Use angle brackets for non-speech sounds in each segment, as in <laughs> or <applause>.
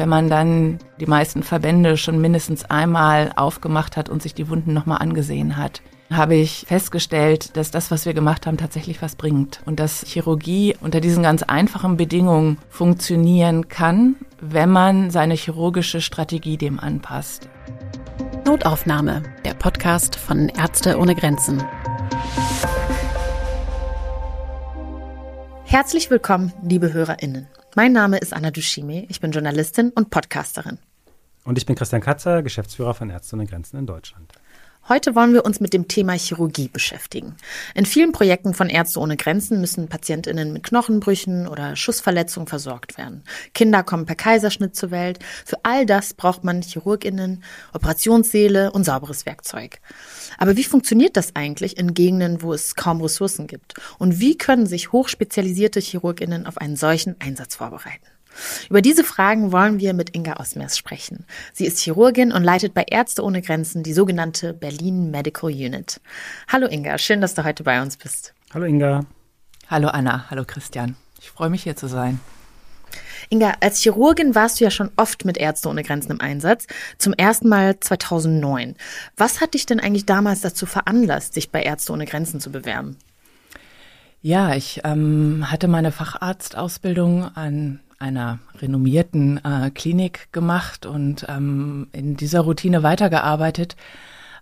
wenn man dann die meisten Verbände schon mindestens einmal aufgemacht hat und sich die Wunden nochmal angesehen hat, habe ich festgestellt, dass das, was wir gemacht haben, tatsächlich was bringt und dass Chirurgie unter diesen ganz einfachen Bedingungen funktionieren kann, wenn man seine chirurgische Strategie dem anpasst. Notaufnahme, der Podcast von Ärzte ohne Grenzen. Herzlich willkommen, liebe HörerInnen. Mein Name ist Anna Dushime, ich bin Journalistin und Podcasterin. Und ich bin Christian Katzer, Geschäftsführer von Ärzte ohne Grenzen in Deutschland. Heute wollen wir uns mit dem Thema Chirurgie beschäftigen. In vielen Projekten von Ärzte ohne Grenzen müssen Patientinnen mit Knochenbrüchen oder Schussverletzungen versorgt werden. Kinder kommen per Kaiserschnitt zur Welt. Für all das braucht man Chirurginnen, Operationssäle und sauberes Werkzeug. Aber wie funktioniert das eigentlich in Gegenden, wo es kaum Ressourcen gibt? Und wie können sich hochspezialisierte Chirurginnen auf einen solchen Einsatz vorbereiten? Über diese Fragen wollen wir mit Inga Osmers sprechen. Sie ist Chirurgin und leitet bei Ärzte ohne Grenzen die sogenannte Berlin Medical Unit. Hallo Inga, schön, dass du heute bei uns bist. Hallo Inga. Hallo Anna, hallo Christian. Ich freue mich hier zu sein. Inga, als Chirurgin warst du ja schon oft mit Ärzte ohne Grenzen im Einsatz, zum ersten Mal 2009. Was hat dich denn eigentlich damals dazu veranlasst, sich bei Ärzte ohne Grenzen zu bewerben? Ja, ich ähm, hatte meine Facharztausbildung an einer renommierten äh, Klinik gemacht und ähm, in dieser Routine weitergearbeitet.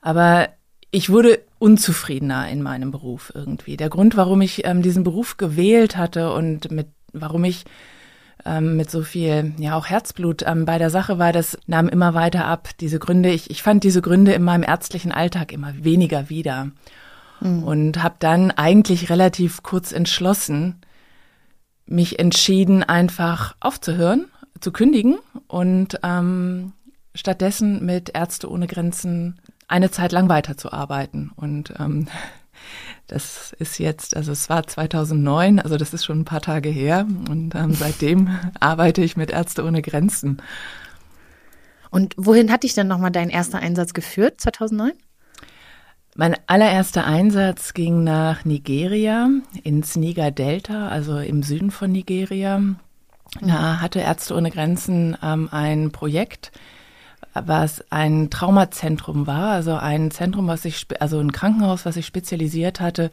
Aber ich wurde unzufriedener in meinem Beruf irgendwie. Der Grund, warum ich ähm, diesen Beruf gewählt hatte und mit, warum ich ähm, mit so viel, ja auch Herzblut ähm, bei der Sache war, das nahm immer weiter ab. Diese Gründe, ich, ich fand diese Gründe in meinem ärztlichen Alltag immer weniger wieder. Mhm. Und habe dann eigentlich relativ kurz entschlossen, mich entschieden, einfach aufzuhören, zu kündigen und ähm, stattdessen mit Ärzte ohne Grenzen eine Zeit lang weiterzuarbeiten. Und ähm, <laughs> das ist jetzt, also es war 2009, also das ist schon ein paar Tage her. Und ähm, seitdem <laughs> arbeite ich mit Ärzte ohne Grenzen. Und wohin hat dich denn nochmal dein erster Einsatz geführt, 2009? Mein allererster Einsatz ging nach Nigeria, ins Niger-Delta, also im Süden von Nigeria. Da hatte Ärzte ohne Grenzen ähm, ein Projekt, was ein Traumazentrum war, also ein Zentrum, was sich, also ein Krankenhaus, was sich spezialisiert hatte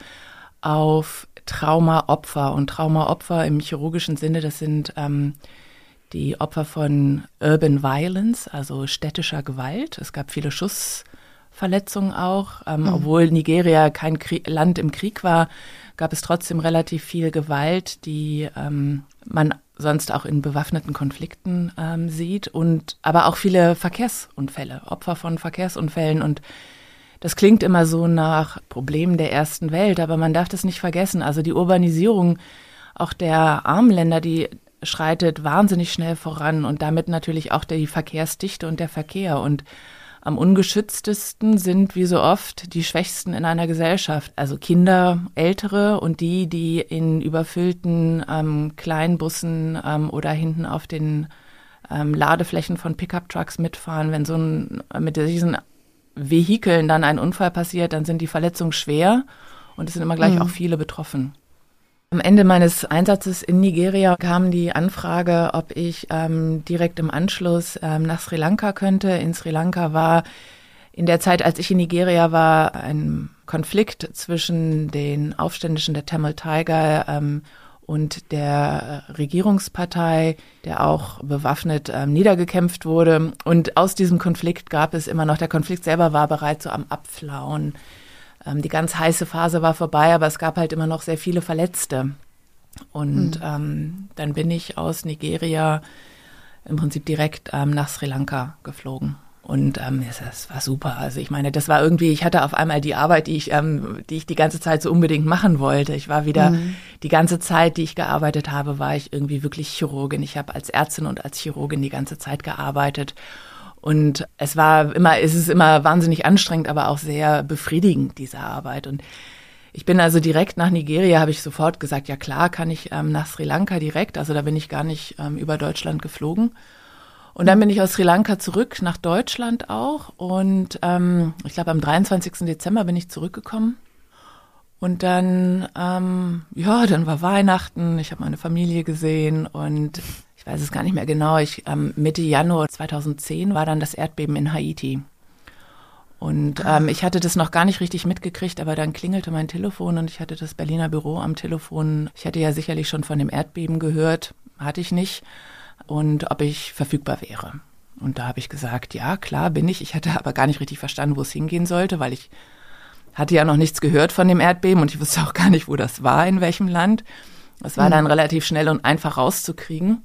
auf Traumaopfer. Und Traumaopfer im chirurgischen Sinne, das sind ähm, die Opfer von Urban Violence, also städtischer Gewalt. Es gab viele Schuss Verletzungen auch. Ähm, mhm. Obwohl Nigeria kein Krieg, Land im Krieg war, gab es trotzdem relativ viel Gewalt, die ähm, man sonst auch in bewaffneten Konflikten ähm, sieht und aber auch viele Verkehrsunfälle, Opfer von Verkehrsunfällen und das klingt immer so nach Problemen der ersten Welt, aber man darf das nicht vergessen. Also die Urbanisierung auch der armen Länder, die schreitet wahnsinnig schnell voran und damit natürlich auch die Verkehrsdichte und der Verkehr und am ungeschütztesten sind, wie so oft, die Schwächsten in einer Gesellschaft. Also Kinder, Ältere und die, die in überfüllten ähm, Kleinbussen ähm, oder hinten auf den ähm, Ladeflächen von Pickup-Trucks mitfahren. Wenn so ein, mit diesen Vehikeln dann ein Unfall passiert, dann sind die Verletzungen schwer und es sind immer gleich mhm. auch viele betroffen. Am Ende meines Einsatzes in Nigeria kam die Anfrage, ob ich ähm, direkt im Anschluss ähm, nach Sri Lanka könnte. In Sri Lanka war in der Zeit, als ich in Nigeria war, ein Konflikt zwischen den Aufständischen der Tamil Tiger ähm, und der Regierungspartei, der auch bewaffnet ähm, niedergekämpft wurde. Und aus diesem Konflikt gab es immer noch, der Konflikt selber war bereits so am Abflauen. Ähm, die ganz heiße Phase war vorbei, aber es gab halt immer noch sehr viele Verletzte. Und mhm. ähm, dann bin ich aus Nigeria im Prinzip direkt ähm, nach Sri Lanka geflogen. Und ähm, das war super. Also ich meine, das war irgendwie, ich hatte auf einmal die Arbeit, die ich, ähm, die ich die ganze Zeit so unbedingt machen wollte. Ich war wieder, mhm. die ganze Zeit, die ich gearbeitet habe, war ich irgendwie wirklich Chirurgin. Ich habe als Ärztin und als Chirurgin die ganze Zeit gearbeitet. Und es war immer, es ist immer wahnsinnig anstrengend, aber auch sehr befriedigend, diese Arbeit. Und ich bin also direkt nach Nigeria, habe ich sofort gesagt, ja klar, kann ich ähm, nach Sri Lanka direkt. Also da bin ich gar nicht ähm, über Deutschland geflogen. Und dann bin ich aus Sri Lanka zurück nach Deutschland auch. Und ähm, ich glaube, am 23. Dezember bin ich zurückgekommen. Und dann, ähm, ja, dann war Weihnachten, ich habe meine Familie gesehen und ich weiß es gar nicht mehr genau, ich, ähm, Mitte Januar 2010 war dann das Erdbeben in Haiti. Und ähm, ich hatte das noch gar nicht richtig mitgekriegt, aber dann klingelte mein Telefon und ich hatte das Berliner Büro am Telefon. Ich hatte ja sicherlich schon von dem Erdbeben gehört, hatte ich nicht. Und ob ich verfügbar wäre. Und da habe ich gesagt, ja, klar bin ich. Ich hatte aber gar nicht richtig verstanden, wo es hingehen sollte, weil ich hatte ja noch nichts gehört von dem Erdbeben und ich wusste auch gar nicht, wo das war, in welchem Land. Das war mhm. dann relativ schnell und einfach rauszukriegen.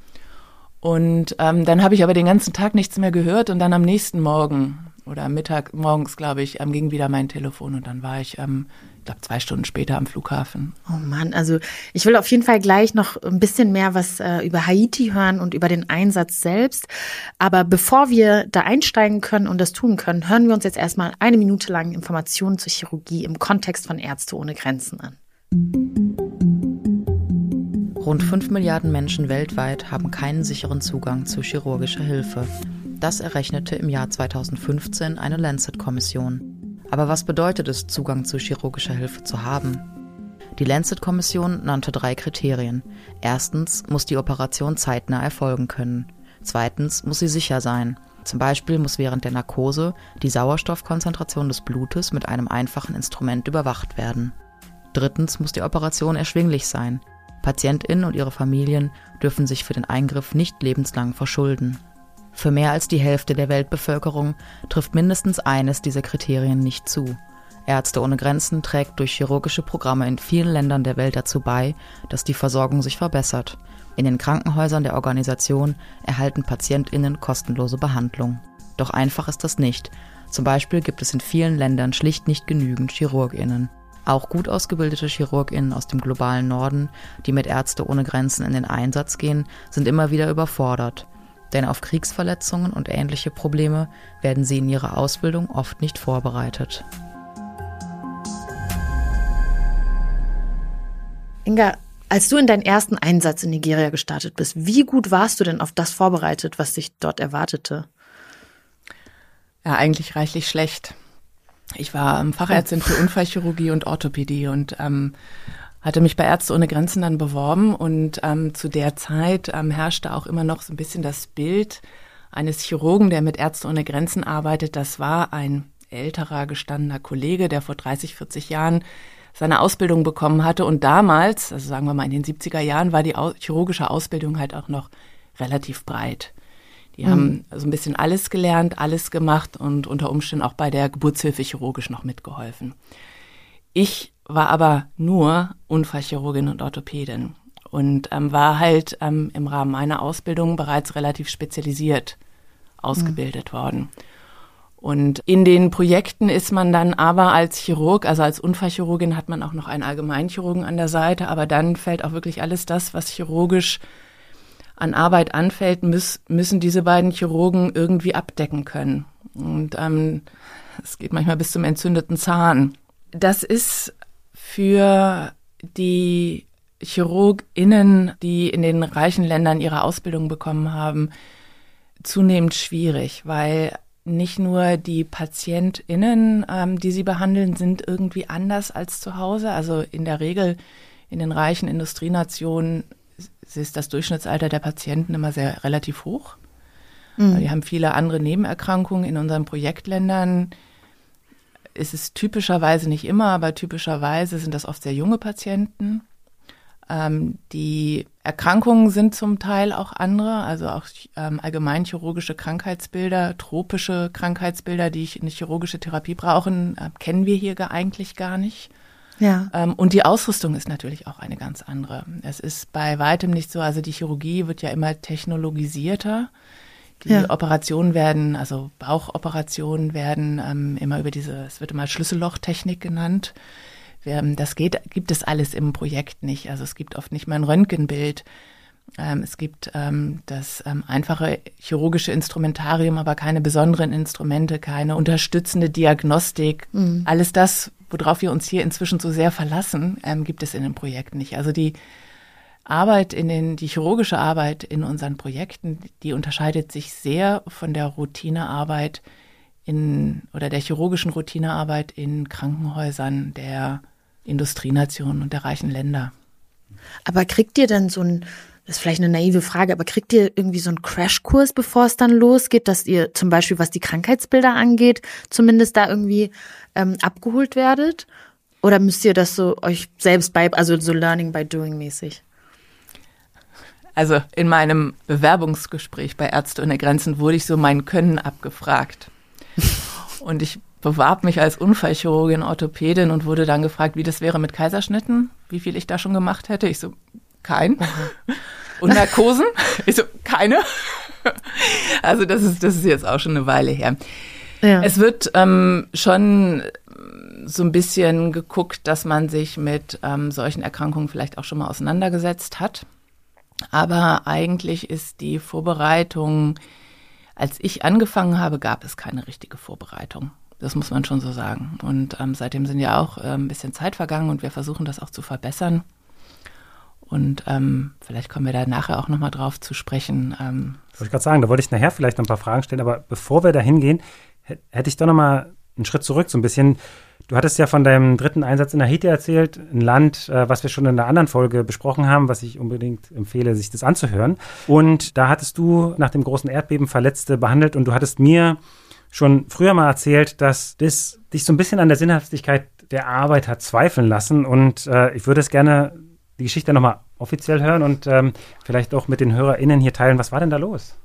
Und ähm, dann habe ich aber den ganzen Tag nichts mehr gehört und dann am nächsten Morgen oder Mittag, morgens, glaube ich, ähm, ging wieder mein Telefon und dann war ich, ähm, ich glaube, zwei Stunden später am Flughafen. Oh Mann, also ich will auf jeden Fall gleich noch ein bisschen mehr was äh, über Haiti hören und über den Einsatz selbst. Aber bevor wir da einsteigen können und das tun können, hören wir uns jetzt erstmal eine Minute lang Informationen zur Chirurgie im Kontext von Ärzte ohne Grenzen an. Rund 5 Milliarden Menschen weltweit haben keinen sicheren Zugang zu chirurgischer Hilfe. Das errechnete im Jahr 2015 eine Lancet-Kommission. Aber was bedeutet es, Zugang zu chirurgischer Hilfe zu haben? Die Lancet-Kommission nannte drei Kriterien. Erstens muss die Operation zeitnah erfolgen können. Zweitens muss sie sicher sein. Zum Beispiel muss während der Narkose die Sauerstoffkonzentration des Blutes mit einem einfachen Instrument überwacht werden. Drittens muss die Operation erschwinglich sein. PatientInnen und ihre Familien dürfen sich für den Eingriff nicht lebenslang verschulden. Für mehr als die Hälfte der Weltbevölkerung trifft mindestens eines dieser Kriterien nicht zu. Ärzte ohne Grenzen trägt durch chirurgische Programme in vielen Ländern der Welt dazu bei, dass die Versorgung sich verbessert. In den Krankenhäusern der Organisation erhalten Patientinnen kostenlose Behandlung. Doch einfach ist das nicht. Zum Beispiel gibt es in vielen Ländern schlicht nicht genügend Chirurginnen. Auch gut ausgebildete Chirurginnen aus dem globalen Norden, die mit Ärzte ohne Grenzen in den Einsatz gehen, sind immer wieder überfordert denn auf Kriegsverletzungen und ähnliche Probleme werden sie in ihrer Ausbildung oft nicht vorbereitet. Inga, als du in deinen ersten Einsatz in Nigeria gestartet bist, wie gut warst du denn auf das vorbereitet, was dich dort erwartete? Ja, eigentlich reichlich schlecht. Ich war Fachärztin für Unfallchirurgie und Orthopädie und ähm, hatte mich bei Ärzte ohne Grenzen dann beworben und ähm, zu der Zeit ähm, herrschte auch immer noch so ein bisschen das Bild eines Chirurgen, der mit Ärzte ohne Grenzen arbeitet. Das war ein älterer, gestandener Kollege, der vor 30, 40 Jahren seine Ausbildung bekommen hatte. Und damals, also sagen wir mal in den 70er Jahren, war die chirurgische Ausbildung halt auch noch relativ breit. Die mhm. haben so ein bisschen alles gelernt, alles gemacht und unter Umständen auch bei der Geburtshilfe chirurgisch noch mitgeholfen. Ich war aber nur Unfallchirurgin und Orthopädin und ähm, war halt ähm, im Rahmen meiner Ausbildung bereits relativ spezialisiert ausgebildet mhm. worden. Und in den Projekten ist man dann aber als Chirurg, also als Unfallchirurgin hat man auch noch einen Allgemeinchirurgen an der Seite, aber dann fällt auch wirklich alles das, was chirurgisch an Arbeit anfällt, müß, müssen diese beiden Chirurgen irgendwie abdecken können. Und ähm, es geht manchmal bis zum entzündeten Zahn. Das ist für die ChirurgInnen, die in den reichen Ländern ihre Ausbildung bekommen haben, zunehmend schwierig, weil nicht nur die PatientInnen, ähm, die sie behandeln, sind irgendwie anders als zu Hause. Also in der Regel in den reichen Industrienationen ist das Durchschnittsalter der Patienten immer sehr relativ hoch. Mhm. Wir haben viele andere Nebenerkrankungen in unseren Projektländern ist es typischerweise nicht immer, aber typischerweise sind das oft sehr junge Patienten. Ähm, die Erkrankungen sind zum Teil auch andere, also auch ähm, allgemein chirurgische Krankheitsbilder, tropische Krankheitsbilder, die eine chirurgische Therapie brauchen, äh, kennen wir hier eigentlich gar nicht. Ja. Ähm, und die Ausrüstung ist natürlich auch eine ganz andere. Es ist bei weitem nicht so, also die Chirurgie wird ja immer technologisierter. Die ja. Operationen werden, also Bauchoperationen werden ähm, immer über diese, es wird immer Schlüssellochtechnik genannt. Wir, das geht, gibt es alles im Projekt nicht. Also es gibt oft nicht mal ein Röntgenbild. Ähm, es gibt ähm, das ähm, einfache chirurgische Instrumentarium, aber keine besonderen Instrumente, keine unterstützende Diagnostik. Mhm. Alles das, worauf wir uns hier inzwischen so sehr verlassen, ähm, gibt es in dem Projekt nicht. Also die Arbeit in den, die chirurgische Arbeit in unseren Projekten, die unterscheidet sich sehr von der Routinearbeit in oder der chirurgischen Routinearbeit in Krankenhäusern der Industrienationen und der reichen Länder. Aber kriegt ihr denn so ein das ist vielleicht eine naive Frage, aber kriegt ihr irgendwie so einen Crashkurs, bevor es dann losgeht, dass ihr zum Beispiel, was die Krankheitsbilder angeht, zumindest da irgendwie ähm, abgeholt werdet? Oder müsst ihr das so euch selbst bei, also so Learning by Doing mäßig? Also in meinem Bewerbungsgespräch bei Ärzte ohne Grenzen wurde ich so mein Können abgefragt. <laughs> Und ich bewarb mich als Unfallchirurgin, Orthopädin und wurde dann gefragt, wie das wäre mit Kaiserschnitten, wie viel ich da schon gemacht hätte. Ich so, kein. Und Narkosen? <laughs> Ich so, keine. Also das ist, das ist jetzt auch schon eine Weile her. Ja. Es wird ähm, schon so ein bisschen geguckt, dass man sich mit ähm, solchen Erkrankungen vielleicht auch schon mal auseinandergesetzt hat. Aber eigentlich ist die Vorbereitung, als ich angefangen habe, gab es keine richtige Vorbereitung. Das muss man schon so sagen. Und ähm, seitdem sind ja auch äh, ein bisschen Zeit vergangen und wir versuchen das auch zu verbessern. Und ähm, vielleicht kommen wir da nachher auch nochmal drauf zu sprechen. Ähm, wollte ich gerade sagen, da wollte ich nachher vielleicht noch ein paar Fragen stellen, aber bevor wir da hingehen, hätte ich doch nochmal einen Schritt zurück, so ein bisschen. Du hattest ja von deinem dritten Einsatz in Haiti erzählt, ein Land, äh, was wir schon in einer anderen Folge besprochen haben, was ich unbedingt empfehle, sich das anzuhören. Und da hattest du nach dem großen Erdbeben Verletzte behandelt und du hattest mir schon früher mal erzählt, dass das dich so ein bisschen an der Sinnhaftigkeit der Arbeit hat zweifeln lassen. Und äh, ich würde es gerne die Geschichte nochmal offiziell hören und ähm, vielleicht auch mit den HörerInnen hier teilen. Was war denn da los?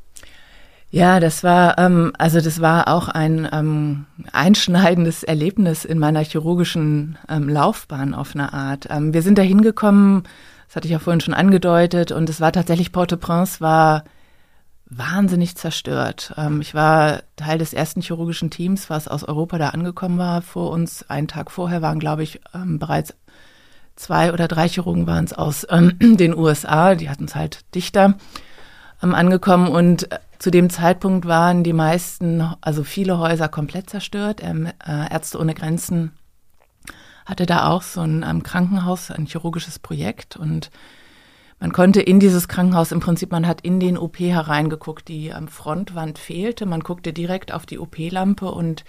Ja, das war ähm, also das war auch ein ähm, einschneidendes Erlebnis in meiner chirurgischen ähm, Laufbahn auf eine Art. Ähm, wir sind da hingekommen, das hatte ich ja vorhin schon angedeutet, und es war tatsächlich Port-au-Prince war wahnsinnig zerstört. Ähm, ich war Teil des ersten chirurgischen Teams, was aus Europa da angekommen war vor uns. Einen Tag vorher waren, glaube ich, ähm, bereits zwei oder drei Chirurgen waren es aus ähm, <clears throat> den USA, die hatten es halt dichter ähm, angekommen und äh, zu dem Zeitpunkt waren die meisten, also viele Häuser komplett zerstört. Ähm, äh, Ärzte ohne Grenzen hatte da auch so ein ähm, Krankenhaus, ein chirurgisches Projekt und man konnte in dieses Krankenhaus im Prinzip, man hat in den OP hereingeguckt, die ähm, Frontwand fehlte, man guckte direkt auf die OP-Lampe und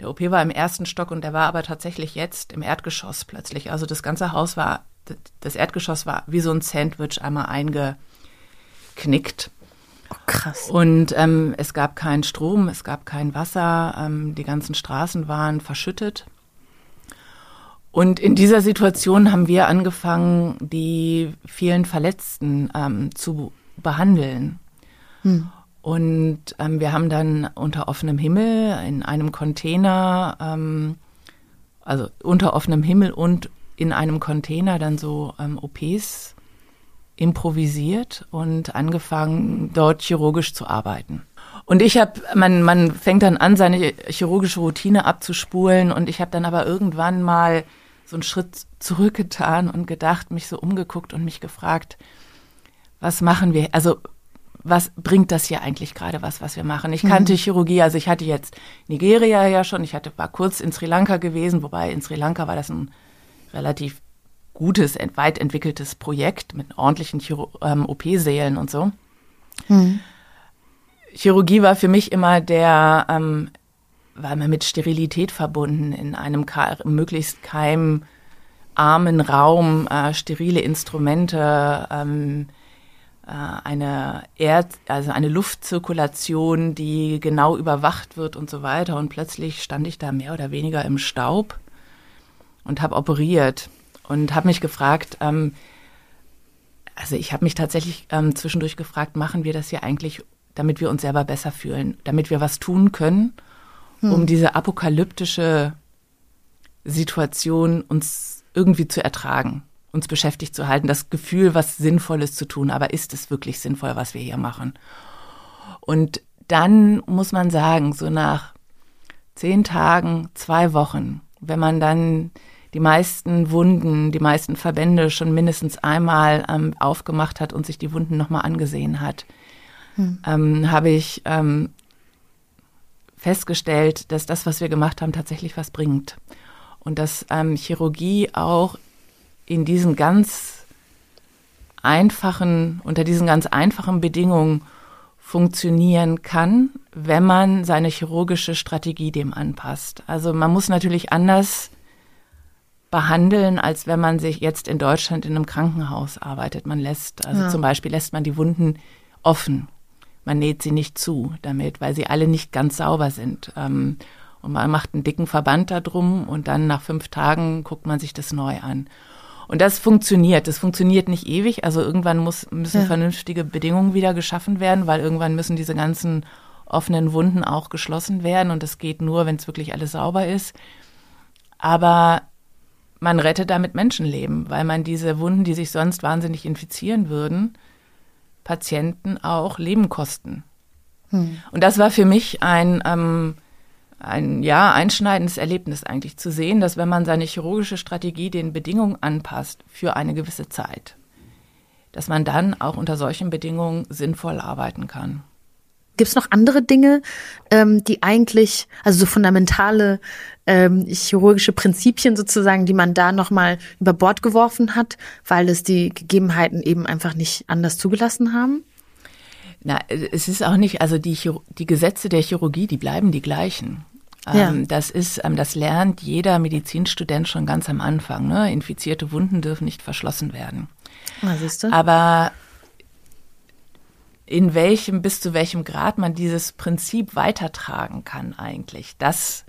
der OP war im ersten Stock und der war aber tatsächlich jetzt im Erdgeschoss plötzlich. Also das ganze Haus war, das Erdgeschoss war wie so ein Sandwich einmal eingeknickt. Oh, krass. Und ähm, es gab keinen Strom, es gab kein Wasser, ähm, die ganzen Straßen waren verschüttet. Und in dieser Situation haben wir angefangen, die vielen Verletzten ähm, zu behandeln. Hm. Und ähm, wir haben dann unter offenem Himmel in einem Container, ähm, also unter offenem Himmel und in einem Container dann so ähm, OPs improvisiert und angefangen, dort chirurgisch zu arbeiten. Und ich habe, man, man fängt dann an, seine chirurgische Routine abzuspulen und ich habe dann aber irgendwann mal so einen Schritt zurückgetan und gedacht, mich so umgeguckt und mich gefragt, was machen wir? Also was bringt das hier eigentlich gerade was, was wir machen? Ich kannte mhm. Chirurgie, also ich hatte jetzt Nigeria ja schon, ich hatte, war kurz in Sri Lanka gewesen, wobei in Sri Lanka war das ein relativ gutes, weit entwickeltes Projekt mit ordentlichen ähm, OP-Sälen und so. Mhm. Chirurgie war für mich immer der, ähm, war immer mit Sterilität verbunden, in einem möglichst keimarmen Raum, äh, sterile Instrumente, ähm, äh, eine Erd, also eine Luftzirkulation, die genau überwacht wird und so weiter. Und plötzlich stand ich da mehr oder weniger im Staub und habe operiert und habe mich gefragt, ähm, also ich habe mich tatsächlich ähm, zwischendurch gefragt, machen wir das hier eigentlich, damit wir uns selber besser fühlen, damit wir was tun können, hm. um diese apokalyptische Situation uns irgendwie zu ertragen uns beschäftigt zu halten, das Gefühl, was Sinnvolles zu tun. Aber ist es wirklich sinnvoll, was wir hier machen? Und dann muss man sagen, so nach zehn Tagen, zwei Wochen, wenn man dann die meisten Wunden, die meisten Verbände schon mindestens einmal ähm, aufgemacht hat und sich die Wunden nochmal angesehen hat, hm. ähm, habe ich ähm, festgestellt, dass das, was wir gemacht haben, tatsächlich was bringt. Und dass ähm, Chirurgie auch in diesen ganz einfachen, unter diesen ganz einfachen Bedingungen funktionieren kann, wenn man seine chirurgische Strategie dem anpasst. Also man muss natürlich anders behandeln, als wenn man sich jetzt in Deutschland in einem Krankenhaus arbeitet. Man lässt, also ja. zum Beispiel lässt man die Wunden offen. Man näht sie nicht zu damit, weil sie alle nicht ganz sauber sind. Ähm, und man macht einen dicken Verband da drum und dann nach fünf Tagen guckt man sich das neu an. Und das funktioniert. Das funktioniert nicht ewig. Also irgendwann muss, müssen ja. vernünftige Bedingungen wieder geschaffen werden, weil irgendwann müssen diese ganzen offenen Wunden auch geschlossen werden. Und das geht nur, wenn es wirklich alles sauber ist. Aber man rettet damit Menschenleben, weil man diese Wunden, die sich sonst wahnsinnig infizieren würden, Patienten auch Leben kosten. Hm. Und das war für mich ein ähm, ein ja einschneidendes Erlebnis eigentlich zu sehen, dass wenn man seine chirurgische Strategie den Bedingungen anpasst für eine gewisse Zeit, dass man dann auch unter solchen Bedingungen sinnvoll arbeiten kann. Gibt es noch andere Dinge, ähm, die eigentlich, also so fundamentale ähm, chirurgische Prinzipien sozusagen, die man da nochmal über Bord geworfen hat, weil es die Gegebenheiten eben einfach nicht anders zugelassen haben? Na, es ist auch nicht, also die, die Gesetze der Chirurgie, die bleiben die gleichen. Ja. Ähm, das ist, ähm, das lernt jeder Medizinstudent schon ganz am Anfang. Ne? Infizierte Wunden dürfen nicht verschlossen werden. Ah, Aber in welchem, bis zu welchem Grad man dieses Prinzip weitertragen kann eigentlich, das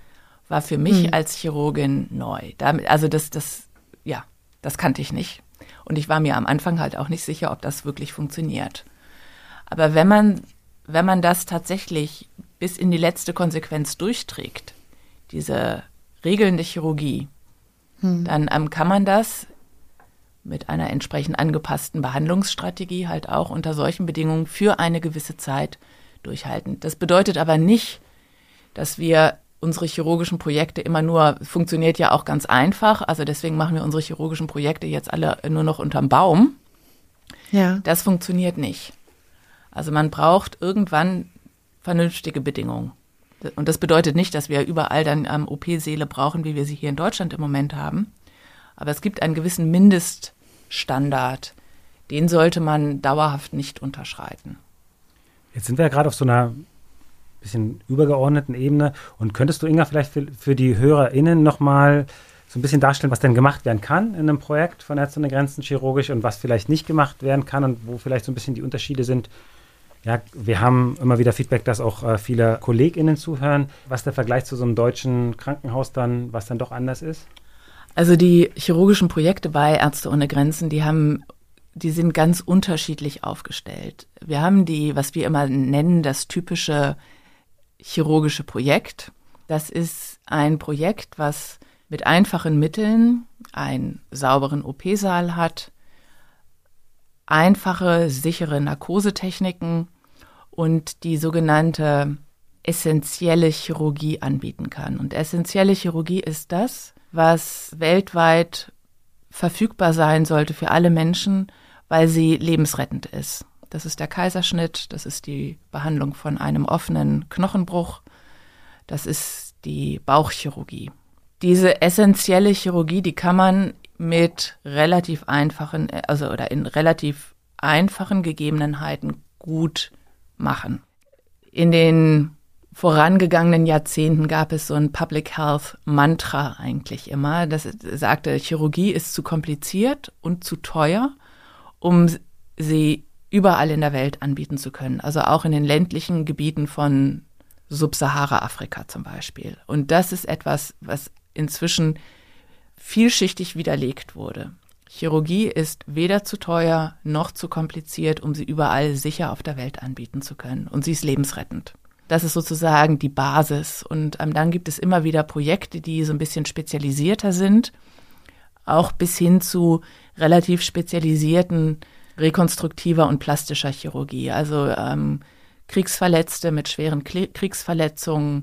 war für mich hm. als Chirurgin neu. Damit, also das, das, ja, das kannte ich nicht. Und ich war mir am Anfang halt auch nicht sicher, ob das wirklich funktioniert. Aber wenn man, wenn man das tatsächlich bis in die letzte Konsequenz durchträgt, diese Regeln der Chirurgie, hm. dann ähm, kann man das mit einer entsprechend angepassten Behandlungsstrategie halt auch unter solchen Bedingungen für eine gewisse Zeit durchhalten. Das bedeutet aber nicht, dass wir unsere chirurgischen Projekte immer nur, funktioniert ja auch ganz einfach, also deswegen machen wir unsere chirurgischen Projekte jetzt alle nur noch unterm Baum. Ja. Das funktioniert nicht. Also man braucht irgendwann vernünftige Bedingungen. Und das bedeutet nicht, dass wir überall dann ähm, OP-Säle brauchen, wie wir sie hier in Deutschland im Moment haben. Aber es gibt einen gewissen Mindeststandard. Den sollte man dauerhaft nicht unterschreiten. Jetzt sind wir ja gerade auf so einer bisschen übergeordneten Ebene. Und könntest du, Inga, vielleicht für, für die HörerInnen nochmal so ein bisschen darstellen, was denn gemacht werden kann in einem Projekt von Ärzte ohne Grenzen chirurgisch und was vielleicht nicht gemacht werden kann und wo vielleicht so ein bisschen die Unterschiede sind ja, wir haben immer wieder Feedback, dass auch äh, viele KollegInnen zuhören. Was der Vergleich zu so einem deutschen Krankenhaus dann, was dann doch anders ist? Also die chirurgischen Projekte bei Ärzte ohne Grenzen, die haben, die sind ganz unterschiedlich aufgestellt. Wir haben die, was wir immer nennen, das typische chirurgische Projekt. Das ist ein Projekt, was mit einfachen Mitteln einen sauberen OP-Saal hat, einfache, sichere Narkosetechniken und die sogenannte essentielle Chirurgie anbieten kann. Und essentielle Chirurgie ist das, was weltweit verfügbar sein sollte für alle Menschen, weil sie lebensrettend ist. Das ist der Kaiserschnitt, das ist die Behandlung von einem offenen Knochenbruch, das ist die Bauchchirurgie. Diese essentielle Chirurgie, die kann man mit relativ einfachen, also oder in relativ einfachen Gegebenheiten gut machen. In den vorangegangenen Jahrzehnten gab es so ein Public Health Mantra eigentlich immer. Das sagte, Chirurgie ist zu kompliziert und zu teuer, um sie überall in der Welt anbieten zu können. Also auch in den ländlichen Gebieten von Subsahara-Afrika zum Beispiel. Und das ist etwas, was inzwischen vielschichtig widerlegt wurde. Chirurgie ist weder zu teuer noch zu kompliziert, um sie überall sicher auf der Welt anbieten zu können. Und sie ist lebensrettend. Das ist sozusagen die Basis. Und ähm, dann gibt es immer wieder Projekte, die so ein bisschen spezialisierter sind, auch bis hin zu relativ spezialisierten rekonstruktiver und plastischer Chirurgie. Also ähm, Kriegsverletzte mit schweren Kriegsverletzungen,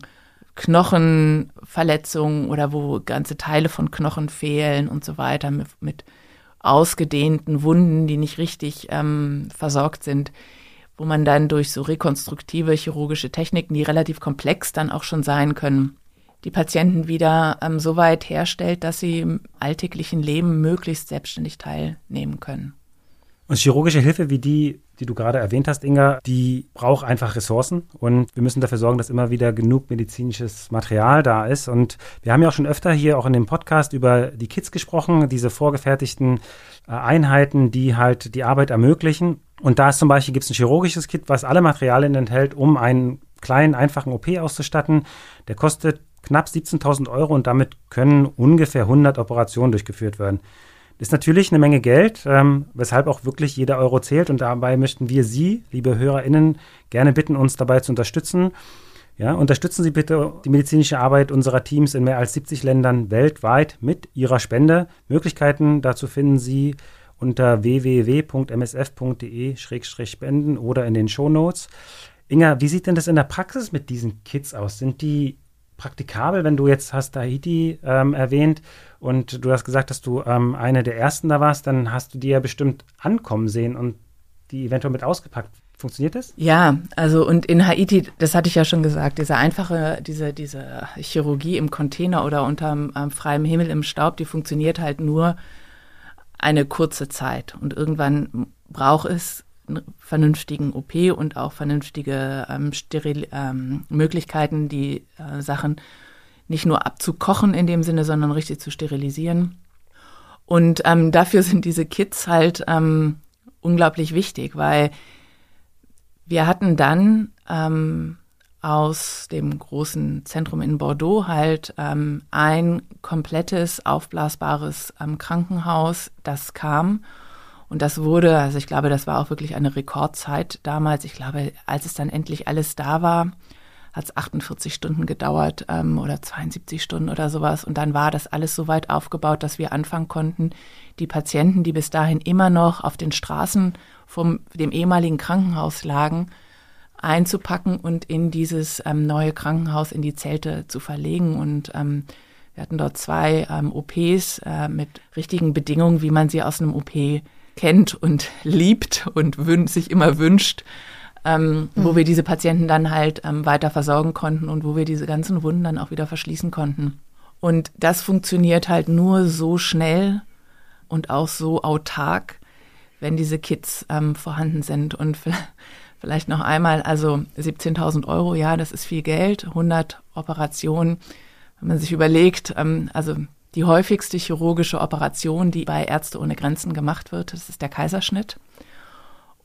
Knochenverletzungen oder wo ganze Teile von Knochen fehlen und so weiter mit, mit ausgedehnten Wunden, die nicht richtig ähm, versorgt sind, wo man dann durch so rekonstruktive chirurgische Techniken, die relativ komplex dann auch schon sein können, die Patienten wieder ähm, so weit herstellt, dass sie im alltäglichen Leben möglichst selbstständig teilnehmen können. Und chirurgische Hilfe wie die, die du gerade erwähnt hast, Inga, die braucht einfach Ressourcen und wir müssen dafür sorgen, dass immer wieder genug medizinisches Material da ist. Und wir haben ja auch schon öfter hier auch in dem Podcast über die Kits gesprochen, diese vorgefertigten äh, Einheiten, die halt die Arbeit ermöglichen. Und da ist zum Beispiel gibt es ein chirurgisches Kit, was alle Materialien enthält, um einen kleinen, einfachen OP auszustatten. Der kostet knapp 17.000 Euro und damit können ungefähr 100 Operationen durchgeführt werden. Ist natürlich eine Menge Geld, ähm, weshalb auch wirklich jeder Euro zählt. Und dabei möchten wir Sie, liebe HörerInnen, gerne bitten, uns dabei zu unterstützen. Ja, unterstützen Sie bitte die medizinische Arbeit unserer Teams in mehr als 70 Ländern weltweit mit Ihrer Spende. Möglichkeiten dazu finden Sie unter www.msf.de-spenden oder in den Shownotes. Inga, wie sieht denn das in der Praxis mit diesen Kits aus? Sind die praktikabel, wenn du jetzt hast Tahiti ähm, erwähnt und du hast gesagt, dass du ähm, eine der ersten da warst, dann hast du die ja bestimmt ankommen sehen und die eventuell mit ausgepackt. Funktioniert das? Ja, also und in Haiti, das hatte ich ja schon gesagt, diese einfache, diese, diese Chirurgie im Container oder unter ähm, freiem Himmel im Staub, die funktioniert halt nur eine kurze Zeit. Und irgendwann braucht es vernünftigen OP und auch vernünftige ähm, Steril ähm, Möglichkeiten, die äh, Sachen nicht nur abzukochen in dem Sinne, sondern richtig zu sterilisieren. Und ähm, dafür sind diese Kits halt ähm, unglaublich wichtig, weil wir hatten dann ähm, aus dem großen Zentrum in Bordeaux halt ähm, ein komplettes aufblasbares ähm, Krankenhaus, das kam und das wurde, also ich glaube, das war auch wirklich eine Rekordzeit damals. Ich glaube, als es dann endlich alles da war, hat es 48 Stunden gedauert ähm, oder 72 Stunden oder sowas. Und dann war das alles so weit aufgebaut, dass wir anfangen konnten, die Patienten, die bis dahin immer noch auf den Straßen vom dem ehemaligen Krankenhaus lagen, einzupacken und in dieses ähm, neue Krankenhaus, in die Zelte zu verlegen. Und ähm, wir hatten dort zwei ähm, OPs äh, mit richtigen Bedingungen, wie man sie aus einem OP kennt und liebt und sich immer wünscht, ähm, mhm. wo wir diese Patienten dann halt ähm, weiter versorgen konnten und wo wir diese ganzen Wunden dann auch wieder verschließen konnten. Und das funktioniert halt nur so schnell und auch so autark, wenn diese Kits ähm, vorhanden sind. Und <laughs> vielleicht noch einmal, also 17.000 Euro, ja, das ist viel Geld, 100 Operationen. Wenn man sich überlegt, ähm, also die häufigste chirurgische Operation, die bei Ärzte ohne Grenzen gemacht wird. Das ist der Kaiserschnitt.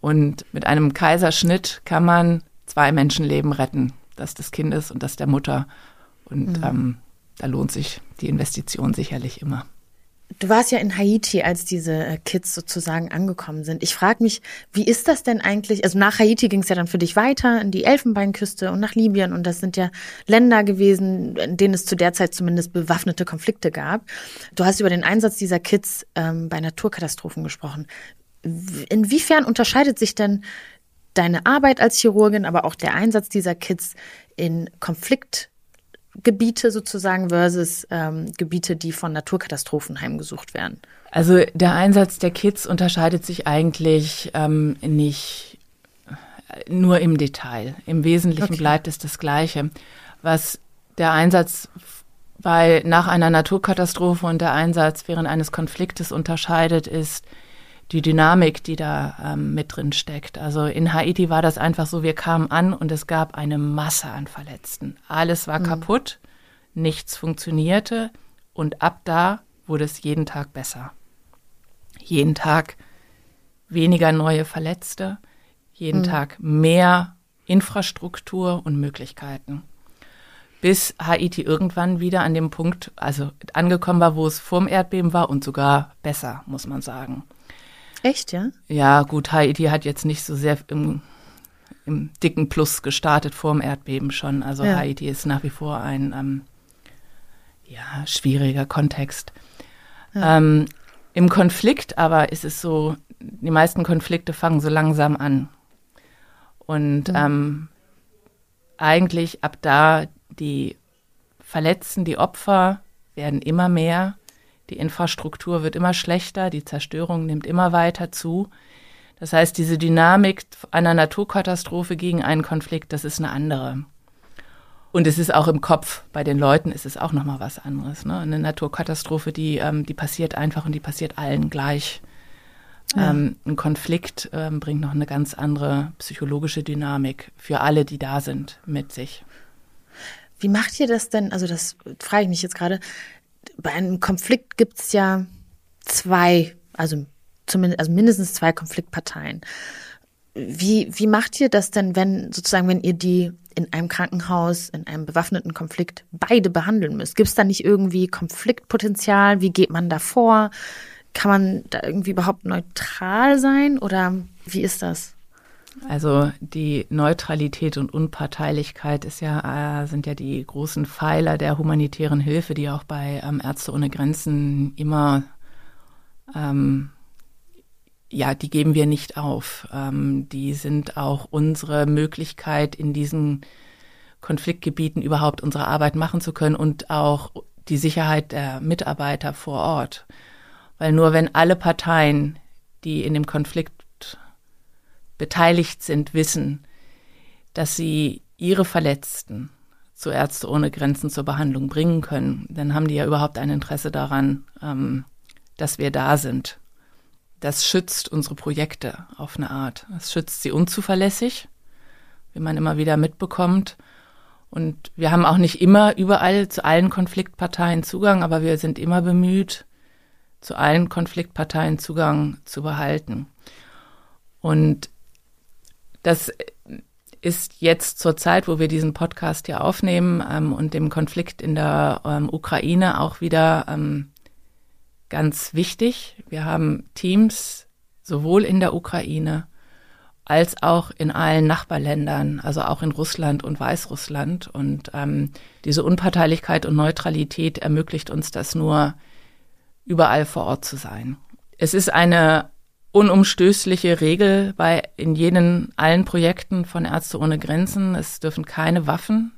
Und mit einem Kaiserschnitt kann man zwei Menschenleben retten. Das des Kindes und das der Mutter. Und mhm. ähm, da lohnt sich die Investition sicherlich immer. Du warst ja in Haiti, als diese äh, Kids sozusagen angekommen sind. Ich frage mich, wie ist das denn eigentlich? Also nach Haiti ging es ja dann für dich weiter in die Elfenbeinküste und nach Libyen. Und das sind ja Länder gewesen, in denen es zu der Zeit zumindest bewaffnete Konflikte gab. Du hast über den Einsatz dieser Kids ähm, bei Naturkatastrophen gesprochen. Inwiefern unterscheidet sich denn deine Arbeit als Chirurgin, aber auch der Einsatz dieser Kids in Konflikt Gebiete sozusagen versus ähm, Gebiete, die von Naturkatastrophen heimgesucht werden? Also der Einsatz der Kids unterscheidet sich eigentlich ähm, nicht nur im Detail. Im Wesentlichen okay. bleibt es das Gleiche. Was der Einsatz bei nach einer Naturkatastrophe und der Einsatz während eines Konfliktes unterscheidet, ist die Dynamik, die da ähm, mit drin steckt. Also in Haiti war das einfach so, wir kamen an und es gab eine Masse an Verletzten. Alles war mhm. kaputt, nichts funktionierte und ab da wurde es jeden Tag besser. Jeden Tag weniger neue Verletzte, jeden mhm. Tag mehr Infrastruktur und Möglichkeiten. Bis Haiti irgendwann wieder an dem Punkt, also angekommen war, wo es vorm Erdbeben war und sogar besser, muss man sagen. Echt, ja? Ja, gut, Haiti hat jetzt nicht so sehr im, im dicken Plus gestartet vor dem Erdbeben schon. Also ja. Haiti ist nach wie vor ein ähm, ja, schwieriger Kontext. Ja. Ähm, Im Konflikt aber ist es so, die meisten Konflikte fangen so langsam an. Und mhm. ähm, eigentlich ab da die Verletzten, die Opfer werden immer mehr die Infrastruktur wird immer schlechter, die Zerstörung nimmt immer weiter zu. Das heißt, diese Dynamik einer Naturkatastrophe gegen einen Konflikt, das ist eine andere. Und es ist auch im Kopf, bei den Leuten ist es auch nochmal was anderes. Ne? Eine Naturkatastrophe, die, ähm, die passiert einfach und die passiert allen gleich. Ja. Ähm, ein Konflikt ähm, bringt noch eine ganz andere psychologische Dynamik für alle, die da sind, mit sich. Wie macht ihr das denn? Also das frage ich mich jetzt gerade. Bei einem Konflikt gibt es ja zwei, also zumindest, also mindestens zwei Konfliktparteien. Wie, wie macht ihr das denn, wenn sozusagen, wenn ihr die in einem Krankenhaus, in einem bewaffneten Konflikt beide behandeln müsst? Gibt es da nicht irgendwie Konfliktpotenzial? Wie geht man da vor? Kann man da irgendwie überhaupt neutral sein oder wie ist das? Also die Neutralität und Unparteilichkeit ist ja, äh, sind ja die großen Pfeiler der humanitären Hilfe, die auch bei ähm, Ärzte ohne Grenzen immer, ähm, ja, die geben wir nicht auf. Ähm, die sind auch unsere Möglichkeit, in diesen Konfliktgebieten überhaupt unsere Arbeit machen zu können und auch die Sicherheit der Mitarbeiter vor Ort. Weil nur wenn alle Parteien, die in dem Konflikt beteiligt sind, wissen, dass sie ihre Verletzten zu Ärzte ohne Grenzen zur Behandlung bringen können, dann haben die ja überhaupt ein Interesse daran, ähm, dass wir da sind. Das schützt unsere Projekte auf eine Art. Es schützt sie unzuverlässig, wie man immer wieder mitbekommt. Und wir haben auch nicht immer überall zu allen Konfliktparteien Zugang, aber wir sind immer bemüht, zu allen Konfliktparteien Zugang zu behalten. Und das ist jetzt zur Zeit, wo wir diesen Podcast hier aufnehmen ähm, und dem Konflikt in der ähm, Ukraine auch wieder ähm, ganz wichtig. Wir haben Teams sowohl in der Ukraine als auch in allen Nachbarländern, also auch in Russland und Weißrussland. Und ähm, diese Unparteilichkeit und Neutralität ermöglicht uns das nur, überall vor Ort zu sein. Es ist eine unumstößliche Regel bei in jenen allen Projekten von Ärzte ohne Grenzen. Es dürfen keine Waffen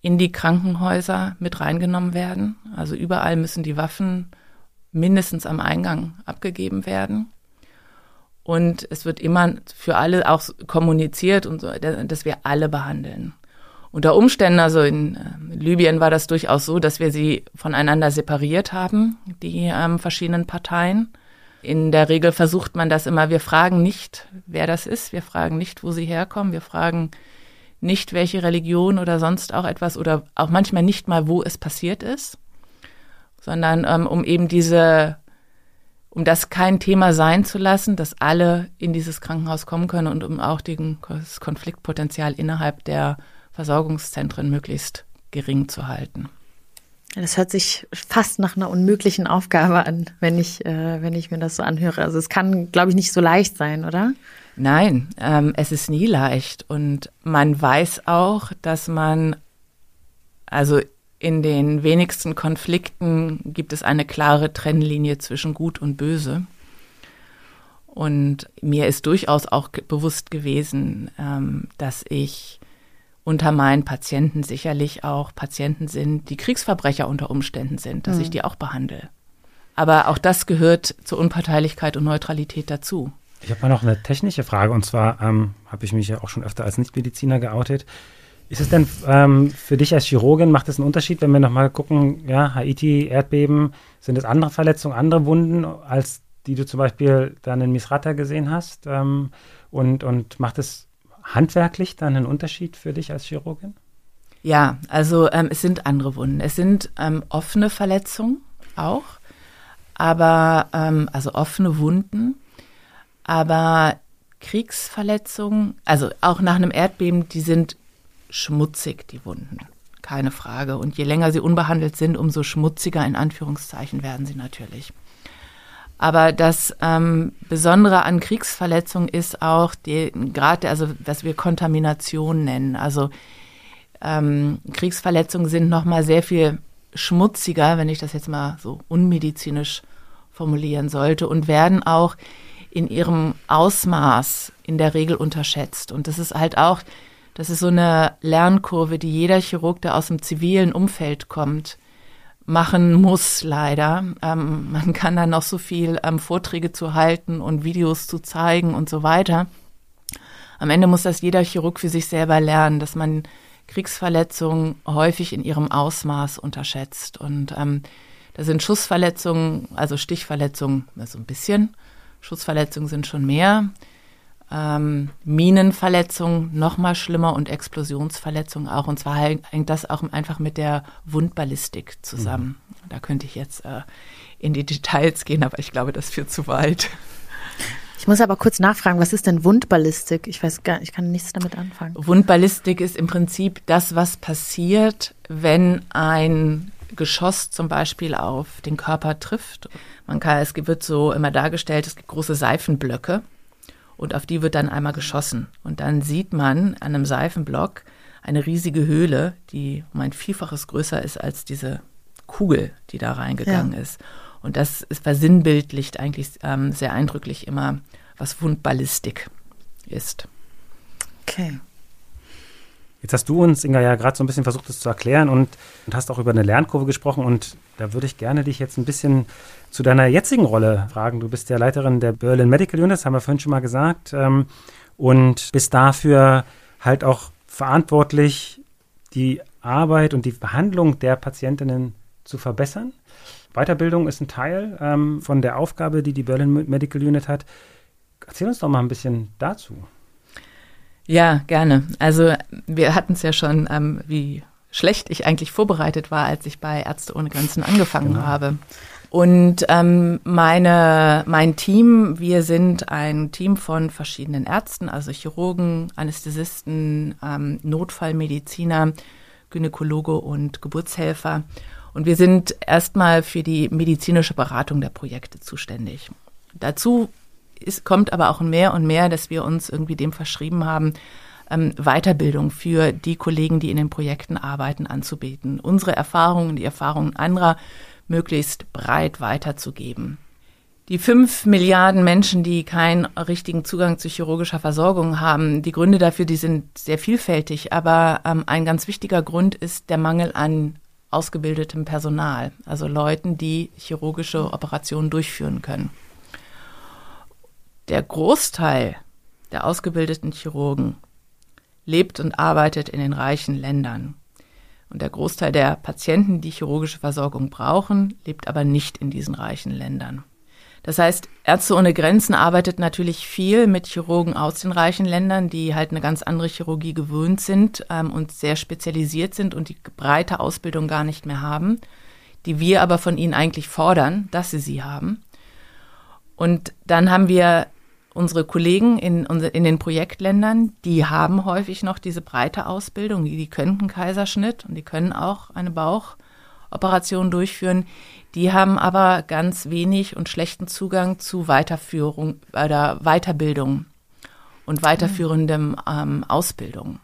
in die Krankenhäuser mit reingenommen werden. Also überall müssen die Waffen mindestens am Eingang abgegeben werden. Und es wird immer für alle auch kommuniziert und so, dass wir alle behandeln. Unter Umständen, also in äh, Libyen war das durchaus so, dass wir sie voneinander separiert haben, die ähm, verschiedenen Parteien. In der Regel versucht man das immer. Wir fragen nicht, wer das ist. Wir fragen nicht, wo sie herkommen. Wir fragen nicht, welche Religion oder sonst auch etwas oder auch manchmal nicht mal, wo es passiert ist, sondern ähm, um eben diese, um das kein Thema sein zu lassen, dass alle in dieses Krankenhaus kommen können und um auch den, das Konfliktpotenzial innerhalb der Versorgungszentren möglichst gering zu halten. Das hört sich fast nach einer unmöglichen Aufgabe an, wenn ich, äh, wenn ich mir das so anhöre. Also es kann, glaube ich, nicht so leicht sein, oder? Nein, ähm, es ist nie leicht. Und man weiß auch, dass man, also in den wenigsten Konflikten gibt es eine klare Trennlinie zwischen Gut und Böse. Und mir ist durchaus auch bewusst gewesen, ähm, dass ich unter meinen Patienten sicherlich auch Patienten sind, die Kriegsverbrecher unter Umständen sind, dass mhm. ich die auch behandle. Aber auch das gehört zur Unparteilichkeit und Neutralität dazu. Ich habe mal noch eine technische Frage und zwar ähm, habe ich mich ja auch schon öfter als Nichtmediziner geoutet. Ist es denn ähm, für dich als Chirurgin, macht es einen Unterschied, wenn wir nochmal gucken, ja, Haiti, Erdbeben, sind es andere Verletzungen, andere Wunden, als die du zum Beispiel dann in Misrata gesehen hast? Ähm, und, und macht es handwerklich dann ein Unterschied für dich als Chirurgin? Ja, also ähm, es sind andere Wunden. Es sind ähm, offene Verletzungen auch, aber ähm, also offene Wunden, aber Kriegsverletzungen, also auch nach einem Erdbeben, die sind schmutzig, die Wunden. Keine Frage. Und je länger sie unbehandelt sind, umso schmutziger in Anführungszeichen werden sie natürlich. Aber das ähm, Besondere an Kriegsverletzungen ist auch die gerade, also was wir Kontamination nennen. Also ähm, Kriegsverletzungen sind noch mal sehr viel schmutziger, wenn ich das jetzt mal so unmedizinisch formulieren sollte, und werden auch in ihrem Ausmaß in der Regel unterschätzt. Und das ist halt auch, das ist so eine Lernkurve, die jeder Chirurg, der aus dem zivilen Umfeld kommt, machen muss, leider. Ähm, man kann da noch so viel ähm, Vorträge zu halten und Videos zu zeigen und so weiter. Am Ende muss das jeder Chirurg für sich selber lernen, dass man Kriegsverletzungen häufig in ihrem Ausmaß unterschätzt. Und ähm, da sind Schussverletzungen, also Stichverletzungen, so ein bisschen Schussverletzungen sind schon mehr. Ähm, Minenverletzungen noch mal schlimmer und Explosionsverletzungen auch. Und zwar hängt das auch einfach mit der Wundballistik zusammen. Mhm. Da könnte ich jetzt äh, in die Details gehen, aber ich glaube, das führt zu weit. Ich muss aber kurz nachfragen, was ist denn Wundballistik? Ich weiß gar ich kann nichts damit anfangen. Wundballistik ist im Prinzip das, was passiert, wenn ein Geschoss zum Beispiel auf den Körper trifft. Man kann, es wird so immer dargestellt, es gibt große Seifenblöcke und auf die wird dann einmal geschossen. Und dann sieht man an einem Seifenblock eine riesige Höhle, die um ein Vielfaches größer ist als diese Kugel, die da reingegangen ja. ist. Und das ist versinnbildlicht eigentlich ähm, sehr eindrücklich immer, was Wundballistik ist. Okay. Jetzt hast du uns, Inga, ja gerade so ein bisschen versucht, das zu erklären und, und hast auch über eine Lernkurve gesprochen. Und da würde ich gerne dich jetzt ein bisschen zu deiner jetzigen Rolle fragen. Du bist ja Leiterin der Berlin Medical Unit, das haben wir vorhin schon mal gesagt, ähm, und bist dafür halt auch verantwortlich, die Arbeit und die Behandlung der Patientinnen zu verbessern. Weiterbildung ist ein Teil ähm, von der Aufgabe, die die Berlin Medical Unit hat. Erzähl uns doch mal ein bisschen dazu. Ja, gerne. Also wir hatten es ja schon, ähm, wie schlecht ich eigentlich vorbereitet war, als ich bei Ärzte ohne Grenzen angefangen genau. habe. Und ähm, meine, mein Team, wir sind ein Team von verschiedenen Ärzten, also Chirurgen, Anästhesisten, ähm, Notfallmediziner, Gynäkologe und Geburtshelfer. Und wir sind erstmal für die medizinische Beratung der Projekte zuständig. Dazu ist, kommt aber auch mehr und mehr, dass wir uns irgendwie dem verschrieben haben, ähm, Weiterbildung für die Kollegen, die in den Projekten arbeiten, anzubieten. Unsere Erfahrungen, die Erfahrungen anderer möglichst breit weiterzugeben. Die fünf Milliarden Menschen, die keinen richtigen Zugang zu chirurgischer Versorgung haben, die Gründe dafür, die sind sehr vielfältig, aber ähm, ein ganz wichtiger Grund ist der Mangel an ausgebildetem Personal, also Leuten, die chirurgische Operationen durchführen können. Der Großteil der ausgebildeten Chirurgen lebt und arbeitet in den reichen Ländern. Und der Großteil der Patienten, die chirurgische Versorgung brauchen, lebt aber nicht in diesen reichen Ländern. Das heißt, Ärzte ohne Grenzen arbeitet natürlich viel mit Chirurgen aus den reichen Ländern, die halt eine ganz andere Chirurgie gewöhnt sind ähm, und sehr spezialisiert sind und die breite Ausbildung gar nicht mehr haben, die wir aber von ihnen eigentlich fordern, dass sie sie haben. Und dann haben wir unsere Kollegen in, in den Projektländern, die haben häufig noch diese breite Ausbildung, die, die können einen Kaiserschnitt und die können auch eine Bauchoperation durchführen. Die haben aber ganz wenig und schlechten Zugang zu Weiterführung oder Weiterbildung und weiterführendem ähm, Ausbildung.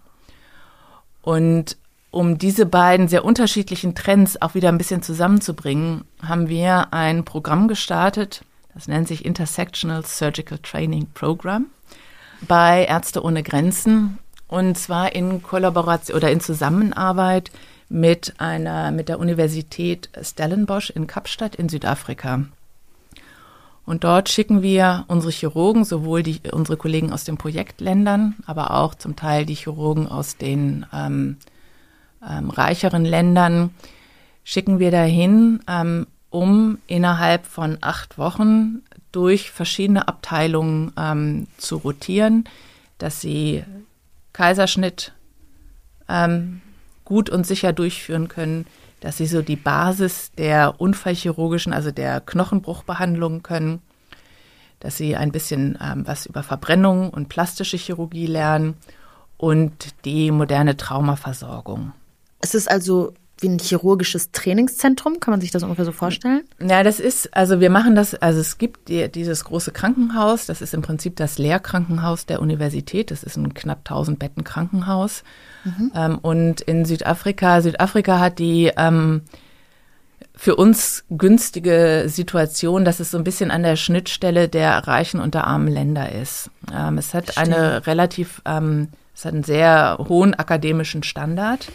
Und um diese beiden sehr unterschiedlichen Trends auch wieder ein bisschen zusammenzubringen, haben wir ein Programm gestartet, das nennt sich Intersectional Surgical Training Program bei Ärzte ohne Grenzen und zwar in Kollaboration oder in Zusammenarbeit mit einer, mit der Universität Stellenbosch in Kapstadt in Südafrika. Und dort schicken wir unsere Chirurgen, sowohl die, unsere Kollegen aus den Projektländern, aber auch zum Teil die Chirurgen aus den ähm, ähm, reicheren Ländern, schicken wir dahin, ähm, um innerhalb von acht Wochen durch verschiedene Abteilungen ähm, zu rotieren, dass sie Kaiserschnitt ähm, gut und sicher durchführen können, dass sie so die Basis der unfallchirurgischen, also der Knochenbruchbehandlung können, dass sie ein bisschen ähm, was über Verbrennung und plastische Chirurgie lernen und die moderne Traumaversorgung. Es ist also wie ein chirurgisches Trainingszentrum, kann man sich das ungefähr so vorstellen? Ja, das ist, also wir machen das, also es gibt die, dieses große Krankenhaus, das ist im Prinzip das Lehrkrankenhaus der Universität, das ist ein knapp 1000 Betten Krankenhaus. Mhm. Ähm, und in Südafrika, Südafrika hat die ähm, für uns günstige Situation, dass es so ein bisschen an der Schnittstelle der reichen und der armen Länder ist. Ähm, es hat Verstehe. eine relativ, ähm, es hat einen sehr hohen akademischen Standard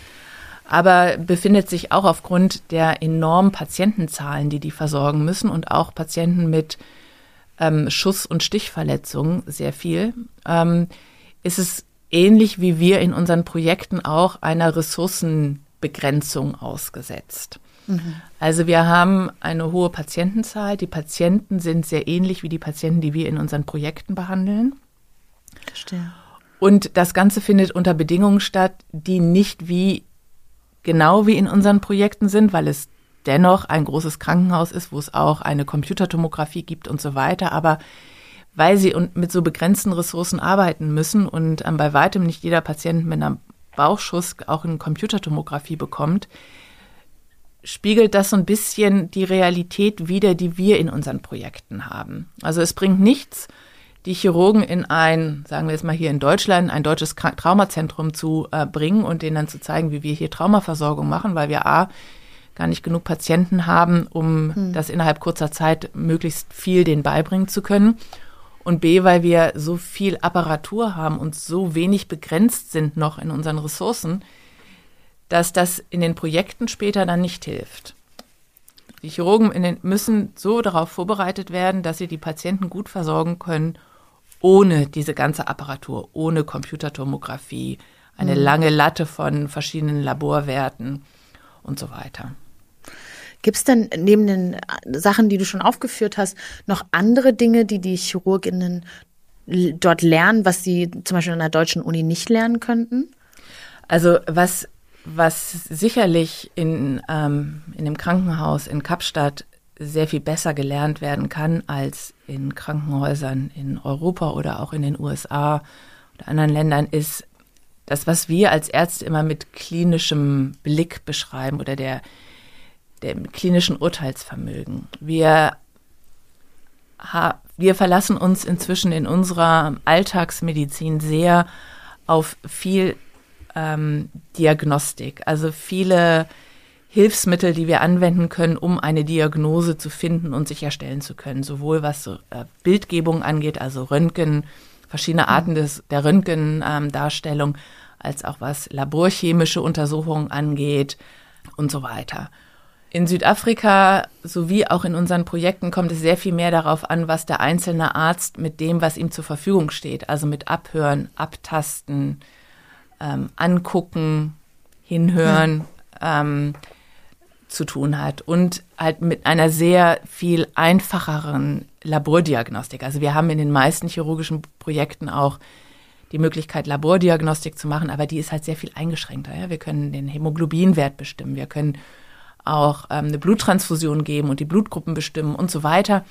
aber befindet sich auch aufgrund der enormen Patientenzahlen, die die versorgen müssen und auch Patienten mit ähm, Schuss- und Stichverletzungen sehr viel, ähm, ist es ähnlich wie wir in unseren Projekten auch einer Ressourcenbegrenzung ausgesetzt. Mhm. Also wir haben eine hohe Patientenzahl. Die Patienten sind sehr ähnlich wie die Patienten, die wir in unseren Projekten behandeln. Verstehe. Und das Ganze findet unter Bedingungen statt, die nicht wie genau wie in unseren Projekten sind, weil es dennoch ein großes Krankenhaus ist, wo es auch eine Computertomographie gibt und so weiter. Aber weil sie mit so begrenzten Ressourcen arbeiten müssen und ähm, bei weitem nicht jeder Patient mit einer Bauchschuss auch eine Computertomographie bekommt, spiegelt das so ein bisschen die Realität wider, die wir in unseren Projekten haben. Also es bringt nichts, die Chirurgen in ein, sagen wir jetzt mal hier in Deutschland, ein deutsches Traumazentrum zu äh, bringen und denen dann zu zeigen, wie wir hier Traumaversorgung machen, weil wir A, gar nicht genug Patienten haben, um hm. das innerhalb kurzer Zeit möglichst viel denen beibringen zu können. Und B, weil wir so viel Apparatur haben und so wenig begrenzt sind noch in unseren Ressourcen, dass das in den Projekten später dann nicht hilft. Die Chirurgen den, müssen so darauf vorbereitet werden, dass sie die Patienten gut versorgen können, ohne diese ganze Apparatur, ohne Computertomographie, eine mhm. lange Latte von verschiedenen Laborwerten und so weiter. Gibt es denn neben den Sachen, die du schon aufgeführt hast, noch andere Dinge, die die Chirurginnen dort lernen, was sie zum Beispiel an der deutschen Uni nicht lernen könnten? Also was was sicherlich in, ähm, in dem Krankenhaus in Kapstadt sehr viel besser gelernt werden kann als in Krankenhäusern in Europa oder auch in den USA oder anderen Ländern, ist das, was wir als Ärzte immer mit klinischem Blick beschreiben oder der, dem klinischen Urteilsvermögen. Wir, wir verlassen uns inzwischen in unserer Alltagsmedizin sehr auf viel ähm, Diagnostik. Also viele Hilfsmittel, die wir anwenden können, um eine Diagnose zu finden und sicherstellen zu können. Sowohl was äh, Bildgebung angeht, also Röntgen, verschiedene mhm. Arten des, der Röntgendarstellung, ähm, als auch was laborchemische Untersuchungen angeht und so weiter. In Südafrika sowie auch in unseren Projekten kommt es sehr viel mehr darauf an, was der einzelne Arzt mit dem, was ihm zur Verfügung steht, also mit Abhören, Abtasten, ähm, angucken, hinhören ähm, zu tun hat und halt mit einer sehr viel einfacheren Labordiagnostik. Also wir haben in den meisten chirurgischen Projekten auch die Möglichkeit, Labordiagnostik zu machen, aber die ist halt sehr viel eingeschränkter. Ja? Wir können den Hämoglobinwert bestimmen, wir können auch ähm, eine Bluttransfusion geben und die Blutgruppen bestimmen und so weiter.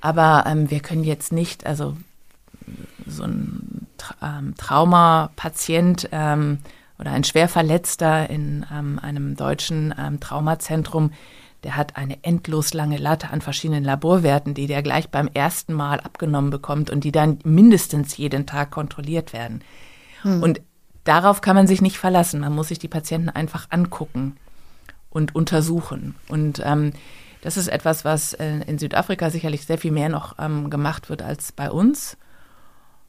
Aber ähm, wir können jetzt nicht, also so ein ähm, Traumapatient ähm, oder ein Schwerverletzter in ähm, einem deutschen ähm, Traumazentrum, der hat eine endlos lange Latte an verschiedenen Laborwerten, die der gleich beim ersten Mal abgenommen bekommt und die dann mindestens jeden Tag kontrolliert werden. Hm. Und darauf kann man sich nicht verlassen. Man muss sich die Patienten einfach angucken und untersuchen. Und ähm, das ist etwas, was äh, in Südafrika sicherlich sehr viel mehr noch ähm, gemacht wird als bei uns.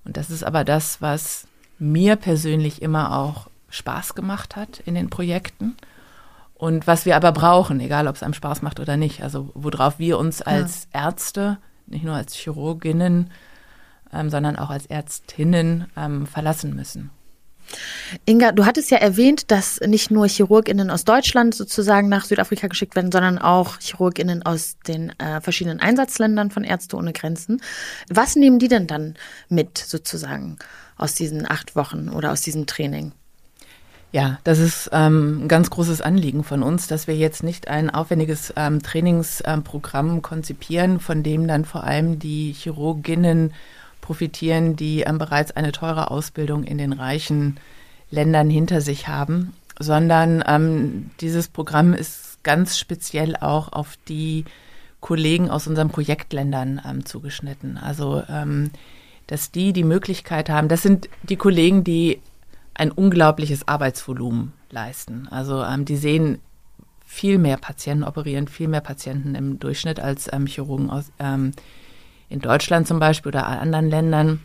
Und das ist aber das, was mir persönlich immer auch Spaß gemacht hat in den Projekten und was wir aber brauchen, egal ob es einem Spaß macht oder nicht. Also worauf wir uns als ja. Ärzte, nicht nur als Chirurginnen, ähm, sondern auch als Ärztinnen ähm, verlassen müssen. Inga, du hattest ja erwähnt, dass nicht nur Chirurginnen aus Deutschland sozusagen nach Südafrika geschickt werden, sondern auch Chirurginnen aus den äh, verschiedenen Einsatzländern von Ärzte ohne Grenzen. Was nehmen die denn dann mit sozusagen aus diesen acht Wochen oder aus diesem Training? Ja, das ist ähm, ein ganz großes Anliegen von uns, dass wir jetzt nicht ein aufwendiges ähm, Trainingsprogramm konzipieren, von dem dann vor allem die Chirurginnen profitieren, die ähm, bereits eine teure Ausbildung in den reichen Ländern hinter sich haben, sondern ähm, dieses Programm ist ganz speziell auch auf die Kollegen aus unseren Projektländern ähm, zugeschnitten. Also, ähm, dass die die Möglichkeit haben, das sind die Kollegen, die ein unglaubliches Arbeitsvolumen leisten. Also ähm, die sehen viel mehr Patienten, operieren viel mehr Patienten im Durchschnitt als ähm, Chirurgen aus, ähm, in Deutschland zum Beispiel oder anderen Ländern.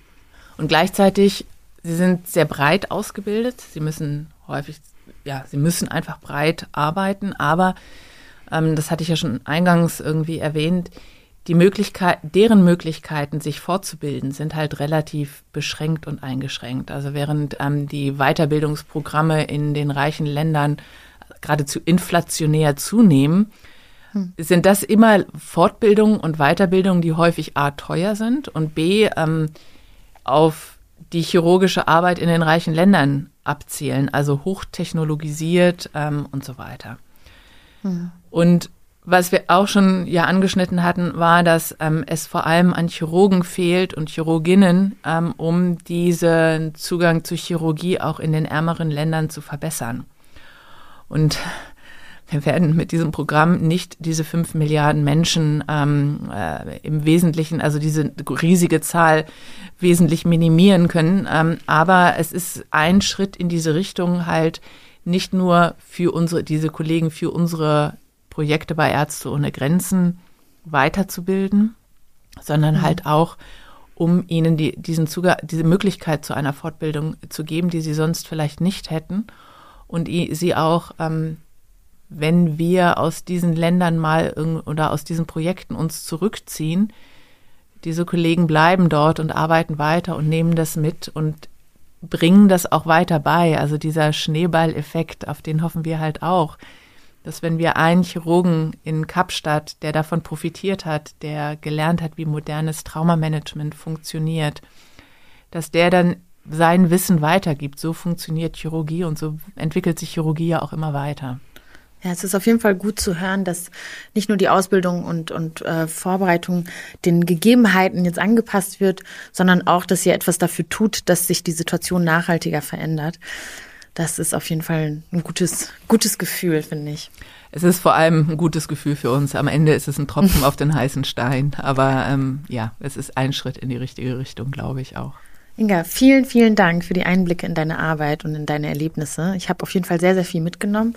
Und gleichzeitig, sie sind sehr breit ausgebildet. Sie müssen häufig, ja, sie müssen einfach breit arbeiten, aber ähm, das hatte ich ja schon eingangs irgendwie erwähnt, die Möglichkeit, deren Möglichkeiten, sich fortzubilden, sind halt relativ beschränkt und eingeschränkt. Also während ähm, die Weiterbildungsprogramme in den reichen Ländern geradezu inflationär zunehmen, hm. sind das immer Fortbildungen und Weiterbildungen, die häufig A teuer sind und B ähm, auf die chirurgische Arbeit in den reichen Ländern abzielen, also hochtechnologisiert ähm, und so weiter. Hm. Und was wir auch schon ja angeschnitten hatten, war, dass ähm, es vor allem an Chirurgen fehlt und Chirurginnen, ähm, um diesen Zugang zu Chirurgie auch in den ärmeren Ländern zu verbessern. Und wir werden mit diesem Programm nicht diese fünf Milliarden Menschen ähm, äh, im Wesentlichen, also diese riesige Zahl wesentlich minimieren können. Ähm, aber es ist ein Schritt in diese Richtung halt nicht nur für unsere, diese Kollegen, für unsere Projekte bei Ärzte ohne Grenzen weiterzubilden, sondern mhm. halt auch, um ihnen die, diesen Zugang, diese Möglichkeit zu einer Fortbildung zu geben, die sie sonst vielleicht nicht hätten und sie auch, ähm, wenn wir aus diesen Ländern mal oder aus diesen Projekten uns zurückziehen, diese Kollegen bleiben dort und arbeiten weiter und nehmen das mit und bringen das auch weiter bei. Also dieser Schneeballeffekt, auf den hoffen wir halt auch dass wenn wir einen Chirurgen in Kapstadt, der davon profitiert hat, der gelernt hat, wie modernes Traumamanagement funktioniert, dass der dann sein Wissen weitergibt. So funktioniert Chirurgie und so entwickelt sich Chirurgie ja auch immer weiter. Ja, es ist auf jeden Fall gut zu hören, dass nicht nur die Ausbildung und, und äh, Vorbereitung den Gegebenheiten jetzt angepasst wird, sondern auch, dass ihr etwas dafür tut, dass sich die Situation nachhaltiger verändert das ist auf jeden Fall ein gutes, gutes Gefühl, finde ich. Es ist vor allem ein gutes Gefühl für uns. Am Ende ist es ein Tropfen <laughs> auf den heißen Stein. Aber ähm, ja, es ist ein Schritt in die richtige Richtung, glaube ich auch. Inga, vielen, vielen Dank für die Einblicke in deine Arbeit und in deine Erlebnisse. Ich habe auf jeden Fall sehr, sehr viel mitgenommen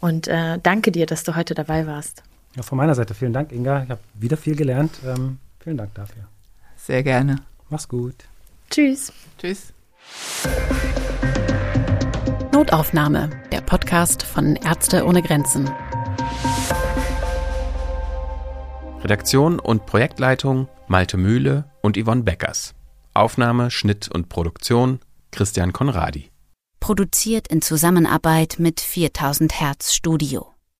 und äh, danke dir, dass du heute dabei warst. Ja, von meiner Seite vielen Dank, Inga. Ich habe wieder viel gelernt. Ähm, vielen Dank dafür. Sehr gerne. Mach's gut. Tschüss. Tschüss. Notaufnahme, der Podcast von Ärzte ohne Grenzen. Redaktion und Projektleitung Malte Mühle und Yvonne Beckers. Aufnahme, Schnitt und Produktion Christian Konradi. Produziert in Zusammenarbeit mit 4000 Hertz Studio.